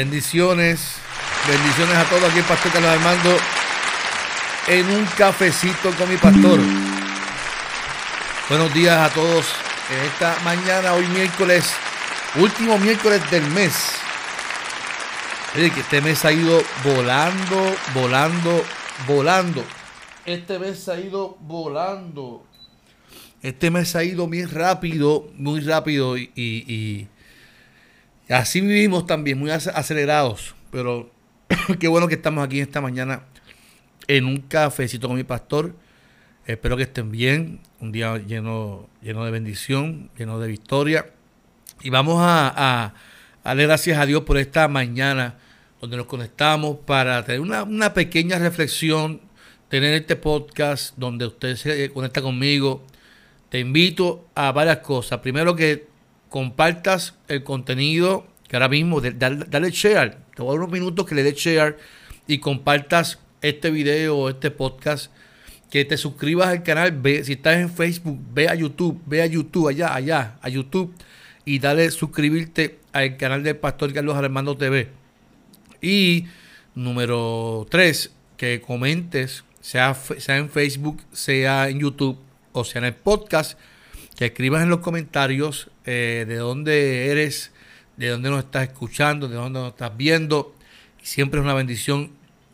Bendiciones, bendiciones a todos aquí, el Pastor Carlos Armando, en un cafecito con mi pastor. Buenos días a todos en esta mañana, hoy miércoles, último miércoles del mes. Que este mes ha ido volando, volando, volando. Este mes ha ido volando. Este mes ha ido bien rápido, muy rápido y, y, y Así vivimos también, muy acelerados. Pero qué bueno que estamos aquí esta mañana en un cafecito con mi pastor. Espero que estén bien. Un día lleno, lleno de bendición, lleno de victoria. Y vamos a, darle gracias a Dios por esta mañana donde nos conectamos para tener una, una pequeña reflexión, tener este podcast donde usted se conecta conmigo. Te invito a varias cosas. Primero que compartas el contenido que ahora mismo, dale, share. Te voy a dar unos minutos que le des share y compartas este video o este podcast. Que te suscribas al canal. Ve, si estás en Facebook, ve a YouTube, ve a YouTube, allá, allá, a YouTube. Y dale suscribirte al canal del Pastor Carlos Armando TV. Y número tres, que comentes, sea, sea en Facebook, sea en YouTube o sea en el podcast que escribas en los comentarios eh, de dónde eres, de dónde nos estás escuchando, de dónde nos estás viendo. Siempre es una bendición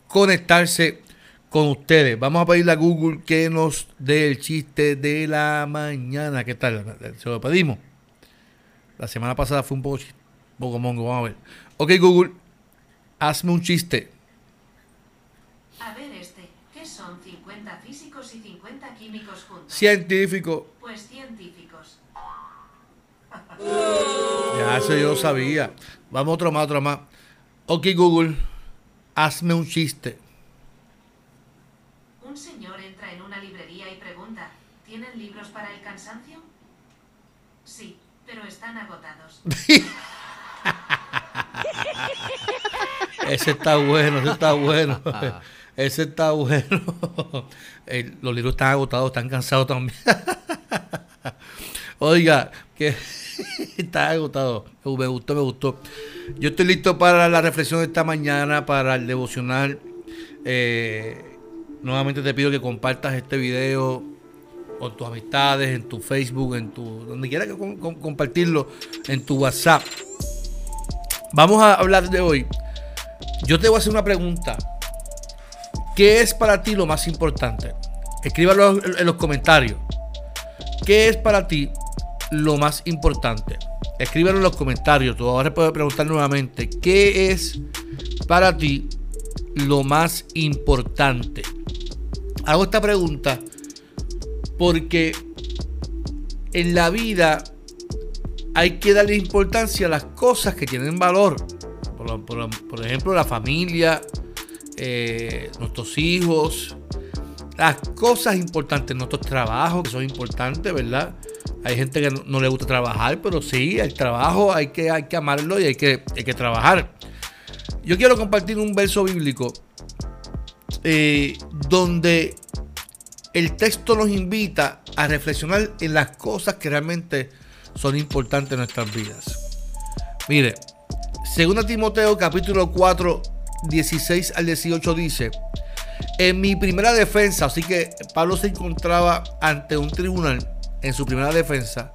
conectarse con ustedes. Vamos a pedirle a Google que nos dé el chiste de la mañana. ¿Qué tal? Se lo pedimos. La semana pasada fue un poco, un poco mongo. Vamos a ver. Ok, Google, hazme un chiste. A ver este. ¿Qué son 50 físicos y 50 químicos juntos? Científico. Ya, eso yo sabía. Vamos otro más, otro más. Ok, Google, hazme un chiste. Un señor entra en una librería y pregunta, ¿tienen libros para el cansancio? Sí, pero están agotados. ese está bueno, ese está bueno. Ese está bueno. los libros están agotados, están cansados también. Oiga, que está agotado. Me gustó, me gustó. Yo estoy listo para la reflexión de esta mañana, para el devocional. Eh, nuevamente te pido que compartas este video con tus amistades, en tu Facebook, en tu donde quieras que compartirlo, en tu WhatsApp. Vamos a hablar de hoy. Yo te voy a hacer una pregunta. ¿Qué es para ti lo más importante? Escríbalo en los comentarios. ¿Qué es para ti lo más importante? Escríbelo en los comentarios. Tú ahora puedes preguntar nuevamente. ¿Qué es para ti lo más importante? Hago esta pregunta porque en la vida hay que darle importancia a las cosas que tienen valor. Por, ejemplo, la familia, eh, nuestros hijos, las cosas importantes, nuestros trabajos que son importantes, ¿verdad? Hay gente que no, le gusta trabajar, pero sí, el trabajo hay que, amarlo y hay que, hay que trabajar. Yo quiero compartir un verso bíblico eh, donde el texto nos invita a reflexionar en las cosas que realmente son importantes en nuestras vidas. Mire, 2 Timoteo capítulo 4, 16 al 18 dice, en mi primera defensa, así que Pablo se encontraba ante un tribunal en su primera defensa,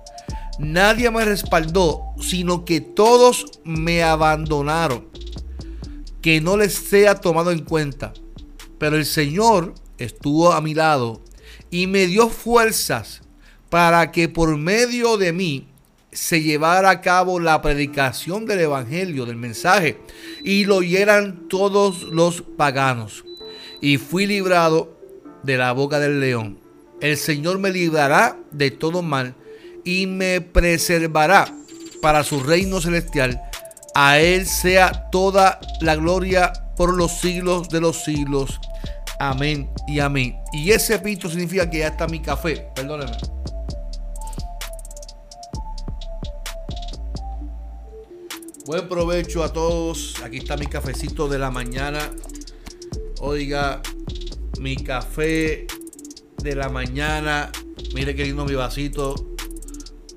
nadie me respaldó, sino que todos me abandonaron, que no les sea tomado en cuenta. pero el Señor estuvo a mi lado y me dio fuerzas para que por medio de mí se llevara a cabo la predicación del Evangelio, del mensaje, y lo oyeran todos los paganos. Y fui librado de la boca del león. El Señor me librará de todo mal y me preservará para su reino celestial. A Él sea toda la gloria por los siglos de los siglos. Amén y amén. Y ese pito significa que ya está mi café. Perdónenme. Buen provecho a todos. Aquí está mi cafecito de la mañana. Oiga, mi café de la mañana. Mire qué lindo mi vasito.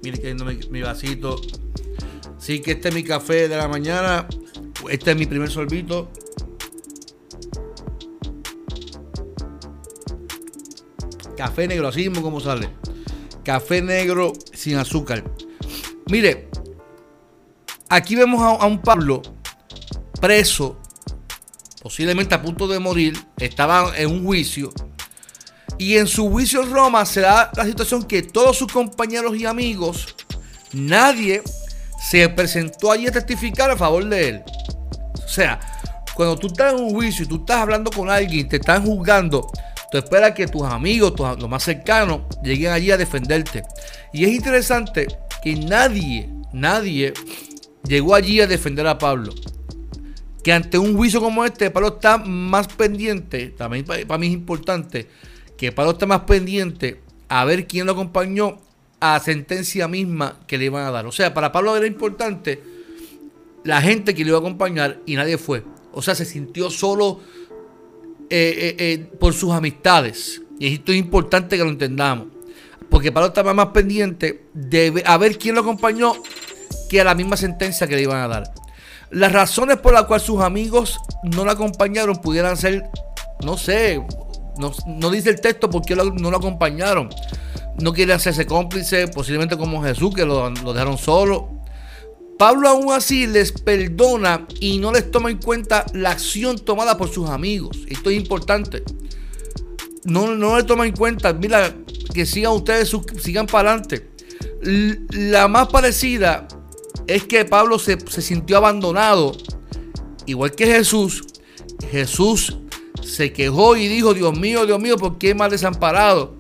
Mire qué lindo mi, vasito. Sí que este es mi café de la mañana. Este es mi primer sorbito. Café negro, así mismo como sale. Café negro sin azúcar. Mire, aquí vemos a, un Pablo preso, posiblemente a punto de morir. Estaba en un juicio. Y en su juicio en Roma se da la situación que todos sus compañeros y amigos, nadie se presentó allí a testificar a favor de él. O sea, cuando tú estás en un juicio y tú estás hablando con alguien, te están juzgando, Tú esperas que tus amigos, tus, los más cercanos, lleguen allí a defenderte. Y es interesante que nadie, nadie llegó allí a defender a Pablo. Que ante un juicio como este, Pablo está más pendiente, también para mí es importante, que Pablo está más pendiente a ver quién lo acompañó a la sentencia misma que le iban a dar. O sea, para Pablo era importante la gente que le iba a acompañar y nadie fue. O sea, se sintió solo eh, eh, eh, por sus amistades. Y esto es importante que lo entendamos. Porque Pablo estaba más pendiente de a ver quién lo acompañó que a la misma sentencia que le iban a dar. Las razones por las cuales sus amigos no lo acompañaron pudieran ser, no sé, no, dice el texto por qué no lo acompañaron. No quiere hacerse cómplice, posiblemente como Jesús, que lo, lo dejaron solo. Pablo aún así les perdona y no les toma en cuenta la acción tomada por sus amigos. Esto es importante. No, no le toma en cuenta, mira, que sigan ustedes, sigan para adelante. La más parecida es que Pablo se, se sintió abandonado, igual que Jesús. Jesús se quejó y dijo, Dios mío, Dios mío, ¿por qué me desamparado?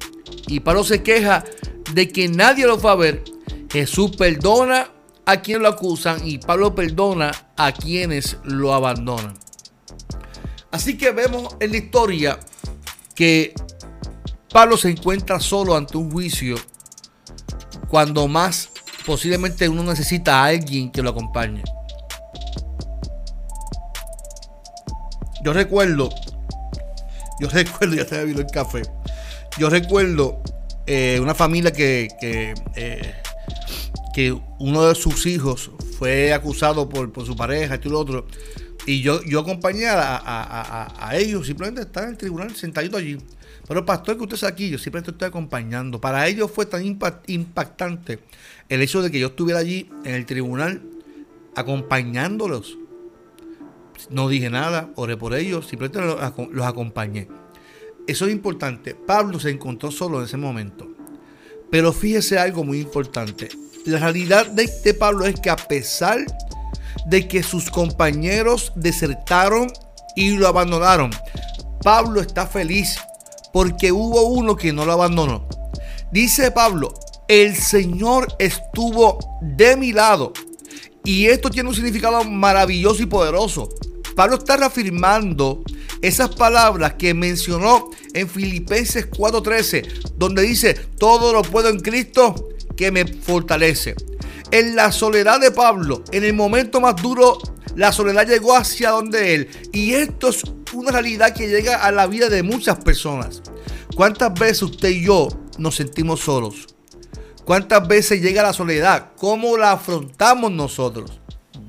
Y Pablo se queja de que nadie lo va a ver. Jesús perdona a quienes lo acusan y Pablo perdona a quienes lo abandonan. Así que vemos en la historia que Pablo se encuentra solo ante un juicio cuando más posiblemente uno necesita a alguien que lo acompañe. Yo recuerdo, yo recuerdo, ya se vino el café. Yo recuerdo eh, una familia que, eh, que uno de sus hijos fue acusado por, su pareja, esto y lo otro. Y yo, yo acompañé a, ellos, simplemente estar en el tribunal sentadito allí. Pero el pastor que usted está aquí, yo simplemente estoy acompañando. Para ellos fue tan impactante el hecho de que yo estuviera allí en el tribunal acompañándolos. No dije nada, oré por ellos, simplemente los, acompañé. Eso es importante. Pablo se encontró solo en ese momento. Pero fíjese algo muy importante. La realidad de, Pablo es que a pesar de que sus compañeros desertaron y lo abandonaron, Pablo está feliz porque hubo uno que no lo abandonó. Dice Pablo, el Señor estuvo de mi lado. Y esto tiene un significado maravilloso y poderoso. Pablo está reafirmando esas palabras que mencionó en Filipenses 4:13, donde dice, todo lo puedo en Cristo que me fortalece. En la soledad de Pablo, en el momento más duro, la soledad llegó hacia donde él. Y esto es una realidad que llega a la vida de muchas personas. ¿Cuántas veces usted y yo nos sentimos solos? ¿Cuántas veces llega la soledad? ¿Cómo la afrontamos nosotros?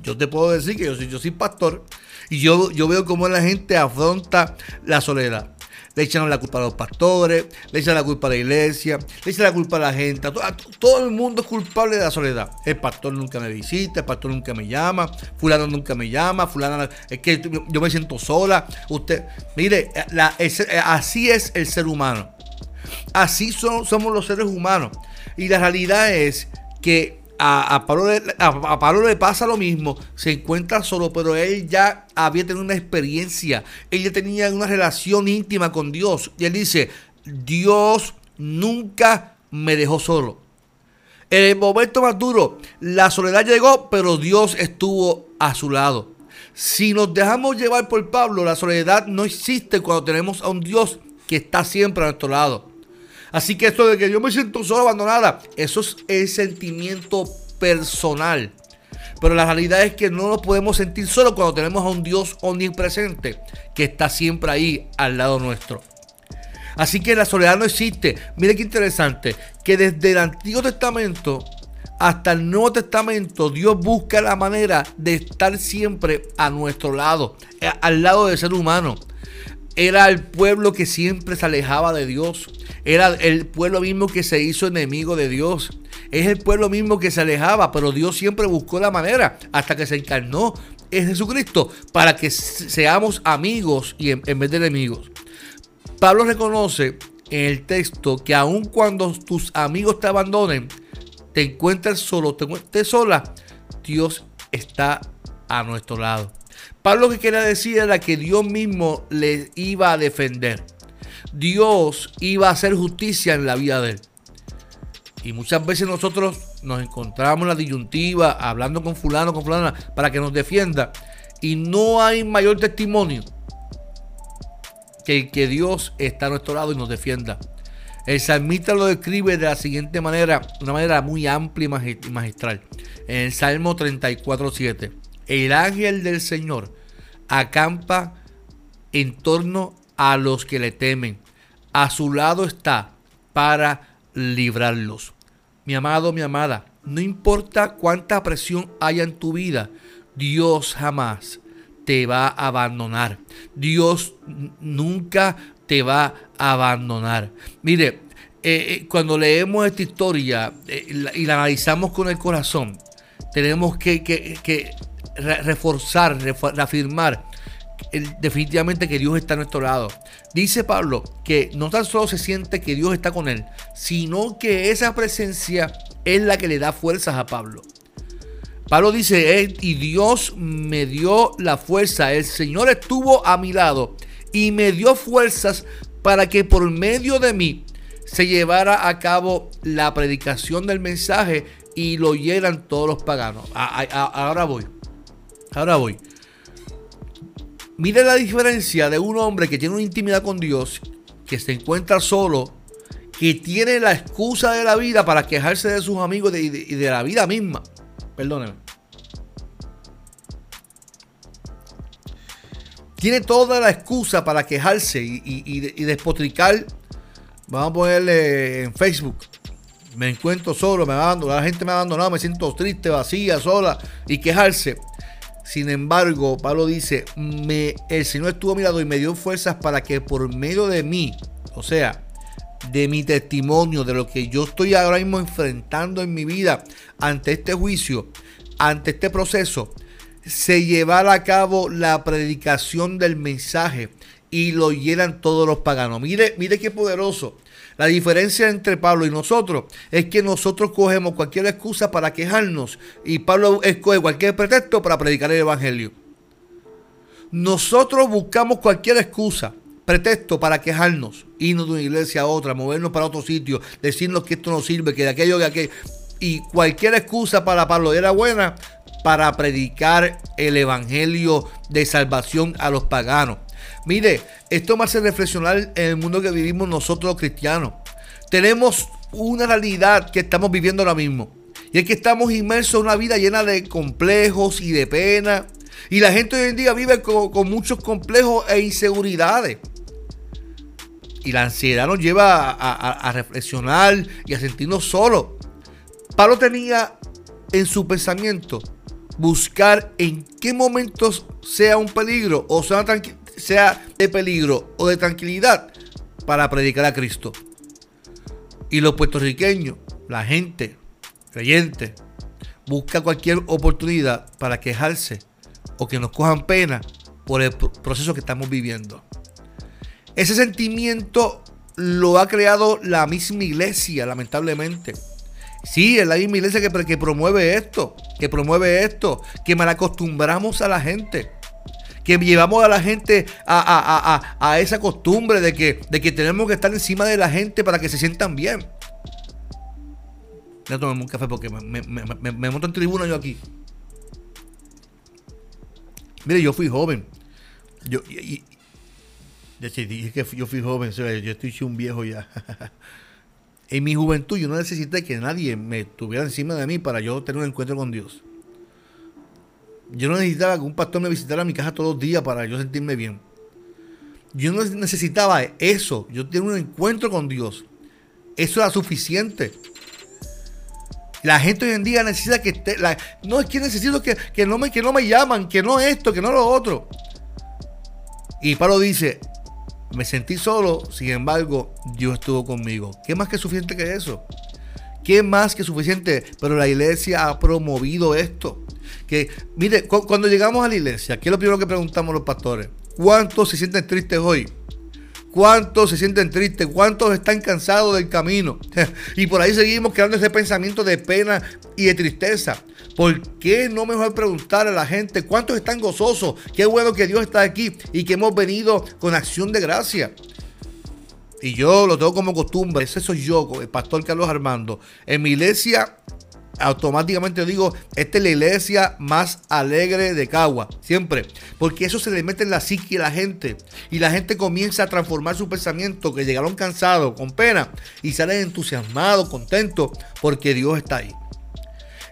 Yo te puedo decir que yo soy, yo soy pastor y yo, yo veo cómo la gente afronta la soledad. le echan la culpa a los pastores, le echan la culpa a la iglesia, le echan la culpa a la gente. Todo, el mundo es culpable de la soledad. El pastor nunca me visita, el pastor nunca me llama, fulano nunca me llama, fulano es que yo me siento sola. Usted, mire, así es el ser humano. Así somos los seres humanos. Y la realidad es que a, Pablo le, pasa lo mismo, se encuentra solo, pero él ya había tenido una experiencia, él ya tenía una relación íntima con Dios. Y él dice, Dios nunca me dejó solo. En el momento más duro, la soledad llegó, pero Dios estuvo a su lado. Si nos dejamos llevar por Pablo, la soledad no existe cuando tenemos a un Dios que está siempre a nuestro lado. Así que esto de que yo me siento solo abandonada, eso es el sentimiento personal. Pero la realidad es que no nos podemos sentir solo cuando tenemos a un Dios omnipresente que está siempre ahí al lado nuestro. Así que la soledad no existe. Mire qué interesante, que desde el Antiguo Testamento hasta el Nuevo Testamento Dios busca la manera de estar siempre a nuestro lado, eh, al lado del ser humano. Era el pueblo que siempre se alejaba de Dios. Era el pueblo mismo que se hizo enemigo de Dios. Es el pueblo mismo que se alejaba, pero Dios siempre buscó la manera hasta que se encarnó en Jesucristo para que seamos amigos y en, vez de enemigos. Pablo reconoce en el texto que aun cuando tus amigos te abandonen, te encuentres solo, te encuentres sola, Dios está a nuestro lado. Pablo lo que quería decir era que Dios mismo le iba a defender. Dios iba a hacer justicia en la vida de él. Y muchas veces nosotros nos encontramos en la disyuntiva, hablando con fulano, con fulana, para que nos defienda. Y no hay mayor testimonio que que Dios está a nuestro lado y nos defienda. El salmista lo describe de la siguiente manera, una manera muy amplia y magistral. En el Salmo 34.7. El ángel del Señor acampa en torno a los que le temen. A su lado está para librarlos. Mi amado, mi amada, no importa cuánta presión haya en tu vida, Dios jamás te va a abandonar. Dios nunca te va a abandonar. Mire, eh, eh, cuando leemos esta historia eh, y la analizamos con el corazón, tenemos que, que reforzar, reafirmar definitivamente que Dios está a nuestro lado. Dice Pablo que no tan solo se siente que Dios está con él, sino que esa presencia es la que le da fuerzas a Pablo. Pablo dice, y Dios me dio la fuerza, el Señor estuvo a mi lado y me dio fuerzas para que por medio de mí se llevara a cabo la predicación del mensaje y lo oyeran todos los paganos. ahora voy, ahora voy. Mire la diferencia de un hombre que tiene una intimidad con Dios, que se encuentra solo, que tiene la excusa de la vida para quejarse de sus amigos y de, la vida misma. Perdóneme. Tiene toda la excusa para quejarse y, despotricar. Vamos a ponerle en Facebook. Me encuentro solo, me la gente me ha abandonado, me siento triste, vacía, sola y quejarse. Sin embargo, Pablo dice, me, el Señor estuvo a mi lado y me dio fuerzas para que por medio de mí, o sea, de mi testimonio, de lo que yo estoy ahora mismo enfrentando en mi vida ante este juicio, ante este proceso, se llevara a cabo la predicación del mensaje y lo oyeran todos los paganos. Mire, mire qué poderoso. La diferencia entre Pablo y nosotros es que nosotros cogemos cualquier excusa para quejarnos y Pablo escoge cualquier pretexto para predicar el Evangelio. Nosotros buscamos cualquier excusa, pretexto para quejarnos, irnos de una iglesia a otra, movernos para otro sitio, decirnos que esto no sirve, que de aquello, que aquello. Y cualquier excusa para Pablo era buena para predicar el Evangelio de salvación a los paganos. Mire, esto me hace reflexionar en el mundo que vivimos nosotros los cristianos. Tenemos una realidad que estamos viviendo ahora mismo. Y es que estamos inmersos en una vida llena de complejos y de pena. Y la gente hoy en día vive con, muchos complejos e inseguridades. Y la ansiedad nos lleva a, reflexionar y a sentirnos solos. Pablo tenía en su pensamiento buscar en qué momentos sea un peligro o sea, sea de peligro o de tranquilidad, para predicar a Cristo. Y los puertorriqueños, la gente creyente, busca cualquier oportunidad para quejarse o que nos cojan pena por el proceso que estamos viviendo. Ese sentimiento lo ha creado la misma iglesia, lamentablemente. Sí, es la misma iglesia que, que promueve esto, que promueve esto, que mal acostumbramos a la gente que llevamos a la gente a, esa costumbre de que, de que tenemos que estar encima de la gente para que se sientan bien. Ya tomé un café porque me, me, monto en tribuna yo aquí. Mire, yo fui joven. Yo, y, dije que yo fui joven, yo estoy un viejo ya. en mi juventud yo no necesité que nadie me estuviera encima de mí para yo tener un encuentro con Dios. Yo no necesitaba que un pastor me visitara mi casa todos los días para yo sentirme bien. Yo no necesitaba eso. Yo tenía un encuentro con Dios. Eso era suficiente. La gente hoy en día necesita que esté. no es que necesito que, no me, que no me llaman, que no esto, que no lo otro. Y Pablo dice: Me sentí solo, sin embargo, Dios estuvo conmigo. ¿Qué más que suficiente que eso? ¿Qué más que suficiente? Pero la iglesia ha promovido esto que, mire, cuando llegamos a la iglesia, ¿qué es lo primero que preguntamos los pastores? ¿Cuántos se sienten tristes hoy? ¿Cuántos se sienten tristes? ¿Cuántos están cansados del camino? y por ahí seguimos creando ese pensamiento de pena y de tristeza. ¿Por qué no mejor preguntar a la gente cuántos están gozosos? Qué bueno que Dios está aquí y que hemos venido con acción de gracia. Y yo lo tengo como costumbre, ese soy yo, el pastor Carlos Armando. En mi iglesia automáticamente digo, esta es la iglesia más alegre de Cagua, siempre, porque eso se le mete en la psique a la gente y la gente comienza a transformar su pensamiento, que llegaron cansados, con pena, y salen entusiasmados, contentos, porque Dios está ahí.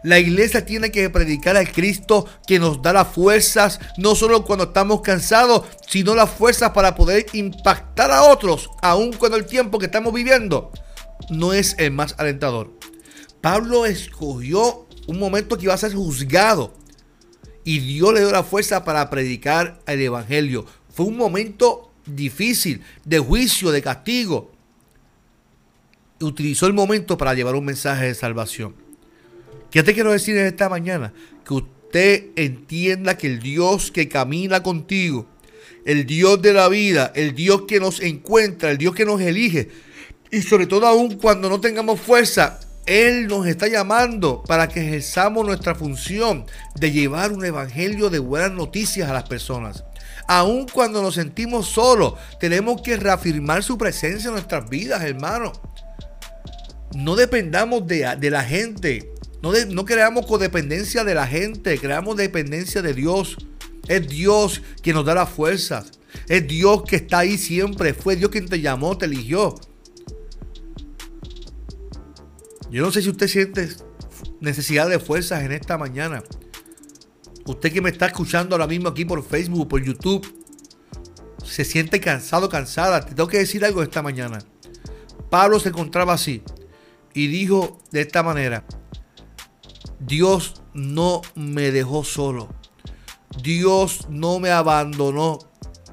La iglesia tiene que predicar al Cristo que nos da las fuerzas, no solo cuando estamos cansados, sino las fuerzas para poder impactar a otros, aun cuando el tiempo que estamos viviendo no es el más alentador. Pablo escogió un momento que iba a ser juzgado y Dios le dio la fuerza para predicar el Evangelio. Fue un momento difícil, de juicio, de castigo. Utilizó el momento para llevar un mensaje de salvación. ¿Qué te quiero decir en esta mañana? Que usted entienda que el Dios que camina contigo, el Dios de la vida, el Dios que nos encuentra, el Dios que nos elige, y sobre todo aún cuando no tengamos fuerza, él nos está llamando para que ejerzamos nuestra función de llevar un evangelio de buenas noticias a las personas. Aun cuando nos sentimos solos, tenemos que reafirmar su presencia en nuestras vidas, hermano. No dependamos de, la gente. No, no creamos codependencia de la gente, creamos dependencia de Dios. Es Dios quien nos da las fuerzas. Es Dios que está ahí siempre. Fue Dios quien te llamó, te eligió. Yo no sé si usted siente necesidad de fuerzas en esta mañana. Usted que me está escuchando ahora mismo aquí por Facebook, por YouTube, se siente cansado, cansada. Te tengo que decir algo esta mañana. Pablo se encontraba así y dijo de esta manera, Dios no me dejó solo. Dios no me abandonó.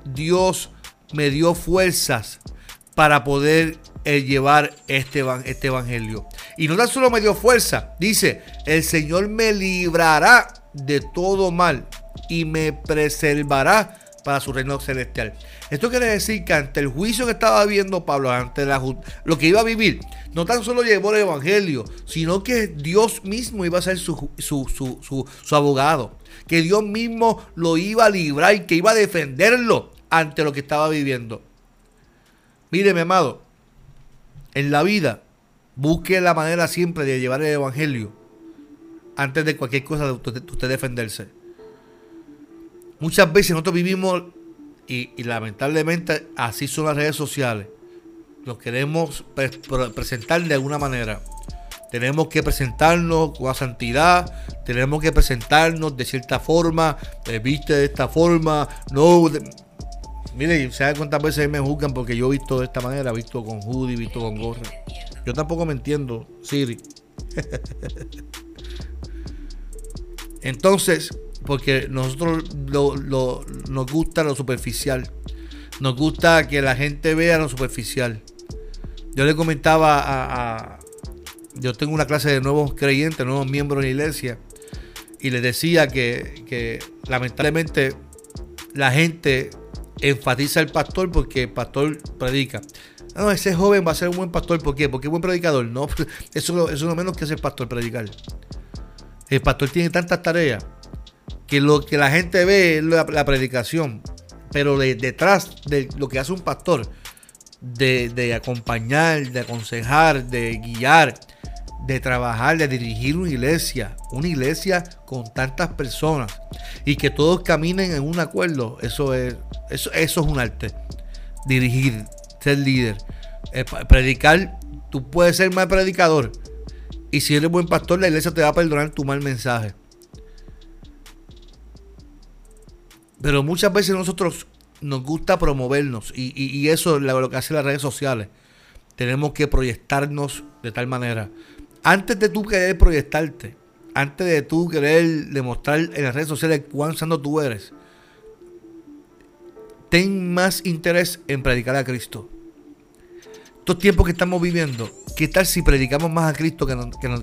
Dios me dio fuerzas para poder eh, llevar este, este evangelio. Y no tan solo me dio fuerza, dice, el Señor me librará de todo mal y me preservará para su reino celestial. Esto quiere decir que ante el juicio que estaba viendo Pablo, ante lo que iba a vivir, no tan solo llevó el Evangelio, sino que Dios mismo iba a ser su, su, abogado, que Dios mismo lo iba a librar y que iba a defenderlo ante lo que estaba viviendo. Mire, mi amado, en la vida Busque la manera siempre de llevar el evangelio antes de cualquier cosa de usted, defenderse. Muchas veces nosotros vivimos, y, lamentablemente así son las redes sociales, nos queremos presentar de alguna manera. Tenemos que presentarnos con la santidad, tenemos que presentarnos de cierta forma, eh, viste de esta forma, no. Mire, ¿sabe cuántas veces me juzgan porque yo he visto de esta manera? Visto con hoodie, visto con gorra. Yo tampoco me entiendo, Siri. Entonces, porque nosotros nos gusta lo superficial, Nos gusta que la gente vea lo superficial. Yo le comentaba a, yo tengo una clase de nuevos creyentes, nuevos miembros de la iglesia, y les decía que, que lamentablemente la gente enfatiza al pastor porque el pastor predica. No, ese joven va a ser un buen pastor. ¿Por qué? Porque es buen predicador. No, eso, es lo menos que hace el pastor predicar. El pastor tiene tantas tareas que lo que la gente ve es la, predicación. Pero detrás de lo que hace un pastor, de acompañar, de aconsejar, de guiar, de trabajar, de dirigir una iglesia, una iglesia con tantas personas y que todos caminen en un acuerdo, eso es, eso, eso es un arte. Dirigir, ser líder, eh, predicar, tú puedes ser mal predicador y si eres buen pastor, la iglesia te va a perdonar tu mal mensaje. Pero muchas veces nosotros nos gusta promovernos y, y eso es lo que hacen las redes sociales. Tenemos que proyectarnos de tal manera antes de tú querer proyectarte, antes de tú querer demostrar en las redes sociales cuán santo tú eres, ten más interés en predicar a Cristo. Estos tiempos que estamos viviendo, ¿qué tal si predicamos más a Cristo que,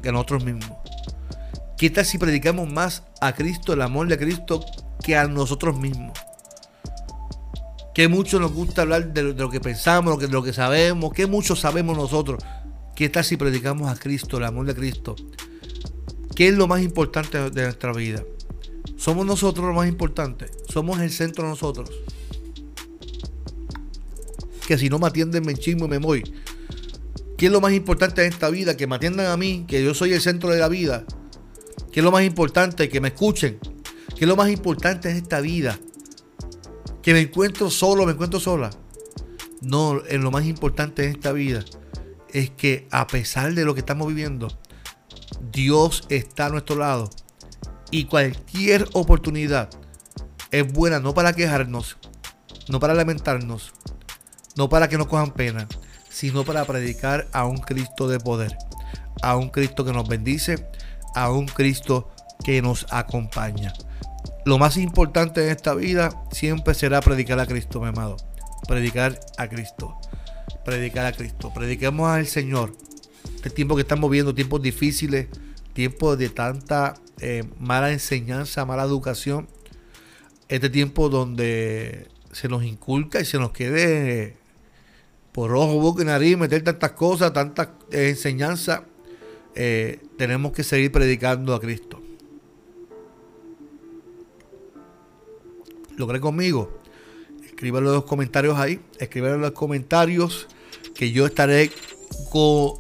que, nosotros mismos? ¿Qué tal si predicamos más a Cristo, el amor de Cristo, que a nosotros mismos? Que mucho nos gusta hablar de lo, que pensamos, de lo que sabemos, que mucho sabemos nosotros. ¿Qué tal si predicamos a Cristo, el amor de Cristo? ¿Qué es lo más importante de nuestra vida? ¿Somos nosotros lo más importante? ¿Somos el centro de nosotros? Que si no me atienden me chismo y me voy. ¿Qué es lo más importante de esta vida? Que me atiendan a mí, que yo soy el centro de la vida. ¿Qué es lo más importante? Que me escuchen. ¿Qué es lo más importante de esta vida? Que me encuentro solo, me encuentro sola. No, en lo más importante de esta vida es que a pesar de lo que estamos viviendo, Dios está a nuestro lado. Y cualquier oportunidad es buena no para quejarnos, no para lamentarnos, no para que nos cojan pena, sino para predicar a un Cristo de poder, a un Cristo que nos bendice, a un Cristo que nos acompaña. Lo más importante en esta vida siempre será predicar a Cristo, mi amado. Predicar a Cristo predicar a Cristo. Prediquemos al Señor. Este tiempo que estamos viendo, tiempos difíciles, tiempos de tanta eh, mala enseñanza, mala educación. Este tiempo donde se nos inculca y se nos quede por ojo, boca y nariz meter tantas cosas, tantas eh, enseñanzas. Eh, tenemos que seguir predicando a Cristo. ¿Lo cree conmigo? Escríbelo en los comentarios ahí. Escríbelo en los comentarios que yo estaré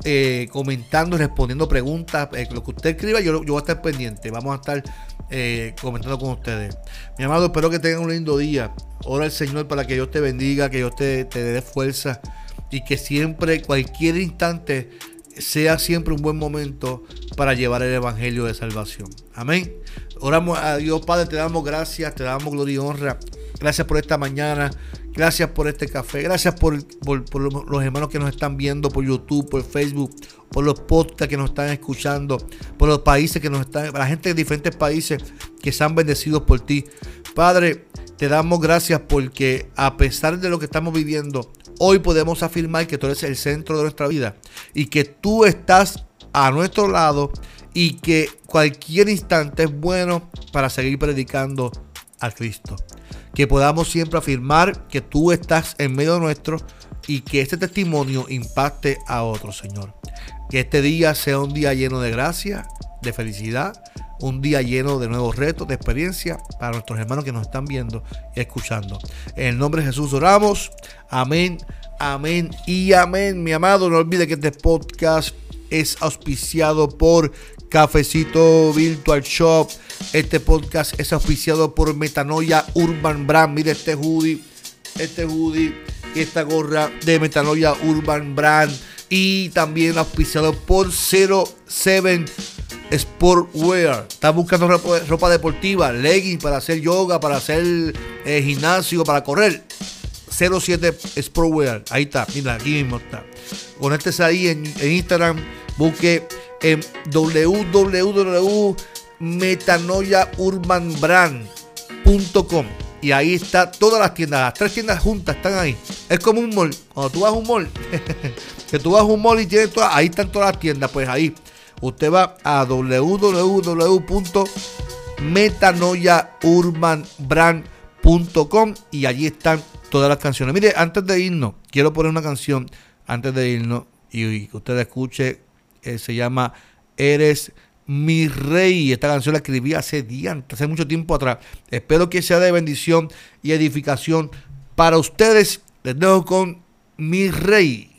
eh, comentando respondiendo preguntas. Eh, lo que usted escriba, yo, yo voy a estar pendiente. Vamos a estar eh, comentando con ustedes. Mi amado, espero que tengan un lindo día. Ora al Señor para que Dios te bendiga, que Dios te dé fuerza y que siempre, cualquier instante, sea siempre un buen momento para llevar el Evangelio de salvación. Amén. Oramos a Dios, Padre, te damos gracias, te damos gloria y honra. Gracias por esta mañana. Gracias por este café. Gracias por, los hermanos que nos están viendo por YouTube, por Facebook, por los podcasts que nos están escuchando, por los países que nos están, la gente de diferentes países que sean bendecidos por ti. Padre, te damos gracias porque a pesar de lo que estamos viviendo, hoy podemos afirmar que tú eres el centro de nuestra vida y que tú estás a nuestro lado y que cualquier instante es bueno para seguir predicando a Cristo que podamos siempre afirmar que tú estás en medio nuestro y que este testimonio impacte a otros, Señor. Que este día sea un día lleno de gracia, de felicidad, un día lleno de nuevos retos, de experiencia para nuestros hermanos que nos están viendo y escuchando. En el nombre de Jesús oramos. Amén, amén y amén. Mi amado, no olvide que este podcast es auspiciado por Cafecito Virtual Shop. Este podcast es auspiciado por Metanoia Urban Brand. Mire este hoodie, este hoodie y esta gorra de Metanoia Urban Brand. Y también auspiciado por 07 Sportwear. Está buscando ropa, deportiva, leggings para hacer yoga, para hacer eh, gimnasio, para correr. 07 Sportwear. Ahí está, mira, aquí mismo está. Conéctese ahí en Instagram. Busque en www.metanoyaurbanbrand.com. y ahí está todas las tiendas, las tres tiendas juntas están ahí. Es como un mall. Cuando tú vas a un mall, que tú vas a un mall y tienes todas, ahí están todas las tiendas, pues ahí usted va a www.metanoyaurbanbrand.com y allí están todas las canciones. Mire, antes de irnos, quiero poner una canción antes de irnos y, que usted escuche. Eh, se llama Eres mi rey. Esta canción la escribí hace días, hace mucho tiempo atrás. Espero que sea de bendición y edificación para ustedes. Les dejo con mi rey.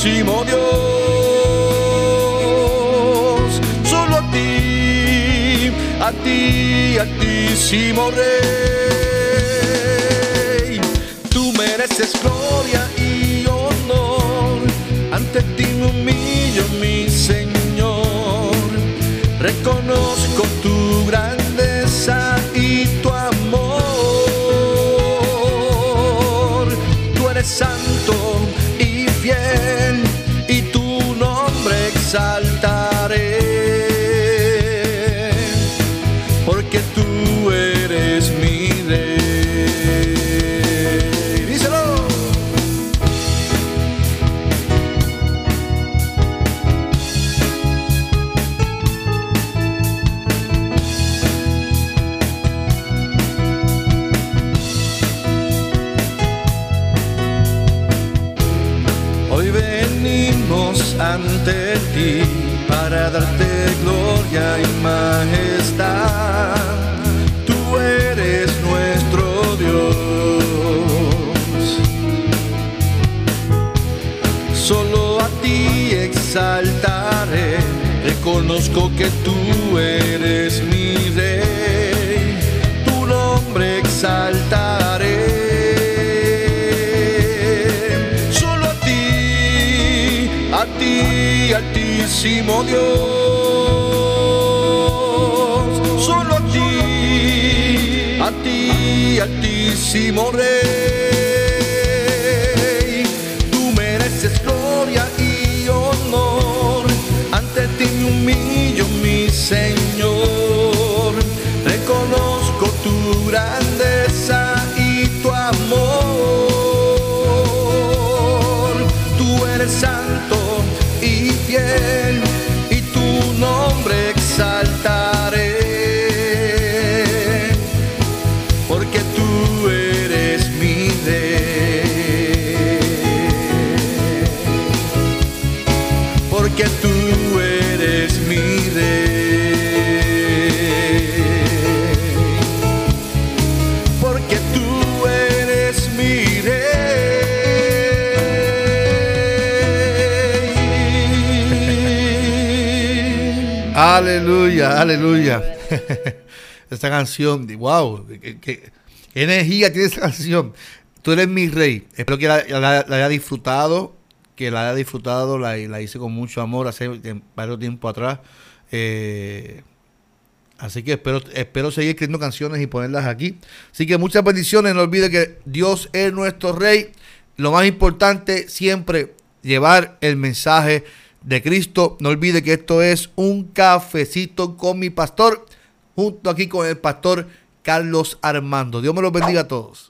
altísimo Dios. Solo a ti, a ti, altísimo Rey. Tú mereces gloria y honor ante ti humillo, mi Señor. Reconozco tu grandeza reconozco que tú eres mi rey. Tu nombre exaltaré. Altísimo Dios, solo a ti, a ti, altísimo Rey, Porque tú eres mi rey. Porque tú eres mi rey. Aleluya, aleluya. Esta canción, wow, qué energía tiene esta canción. Tú eres mi rey. Espero que la, la- la haya disfrutado, que la haya disfrutado, la, la hice con mucho amor hace eh, varios tiempo atrás. Eh, Así que espero, espero seguir escribiendo canciones y ponerlas aquí. Así que muchas bendiciones. No olvide que Dios es nuestro rey. Lo más importante siempre llevar el mensaje de Cristo. No olvide que esto es un cafecito con mi pastor. Junto aquí con el pastor Carlos Armando. Dios me los bendiga a todos.